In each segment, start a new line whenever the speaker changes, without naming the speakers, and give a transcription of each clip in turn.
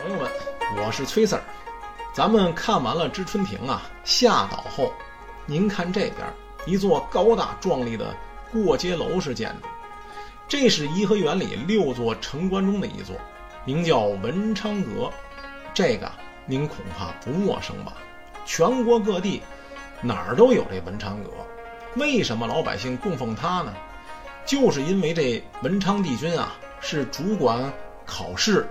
朋友们，我是崔 Sir。咱们看完了知春亭啊，下岛后，您看这边一座高大壮丽的过街楼式建筑，这是颐和园里六座城关中的一座，名叫文昌阁。这个您恐怕不陌生吧？全国各地哪儿都有这文昌阁。为什么老百姓供奉它呢？就是因为这文昌帝君啊，是主管考试。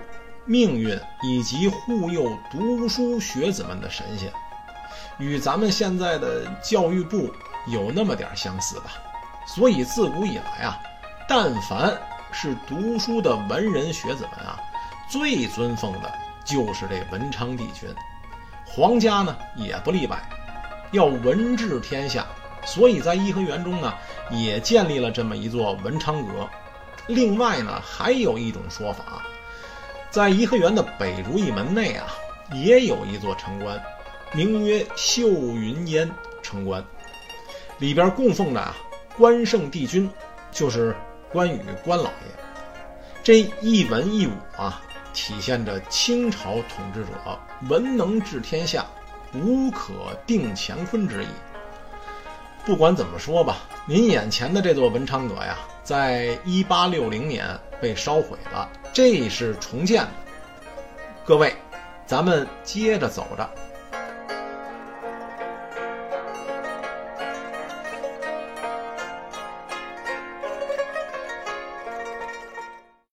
命运以及护佑读书学子们的神仙，与咱们现在的教育部有那么点相似吧。所以自古以来啊，但凡是读书的文人学子们啊，最尊奉的就是这文昌帝君。皇家呢也不例外，要文治天下，所以在颐和园中呢也建立了这么一座文昌阁。另外呢，还有一种说法。在颐和园的北如意门内啊，也有一座城关，名曰秀云烟城关，里边供奉的啊关圣帝君，就是关羽关老爷。这一文一武啊，体现着清朝统治者文能治天下，武可定乾坤之意。不管怎么说吧，您眼前的这座文昌阁呀，在一八六零年被烧毁了。这是重建的，各位，咱们接着走着。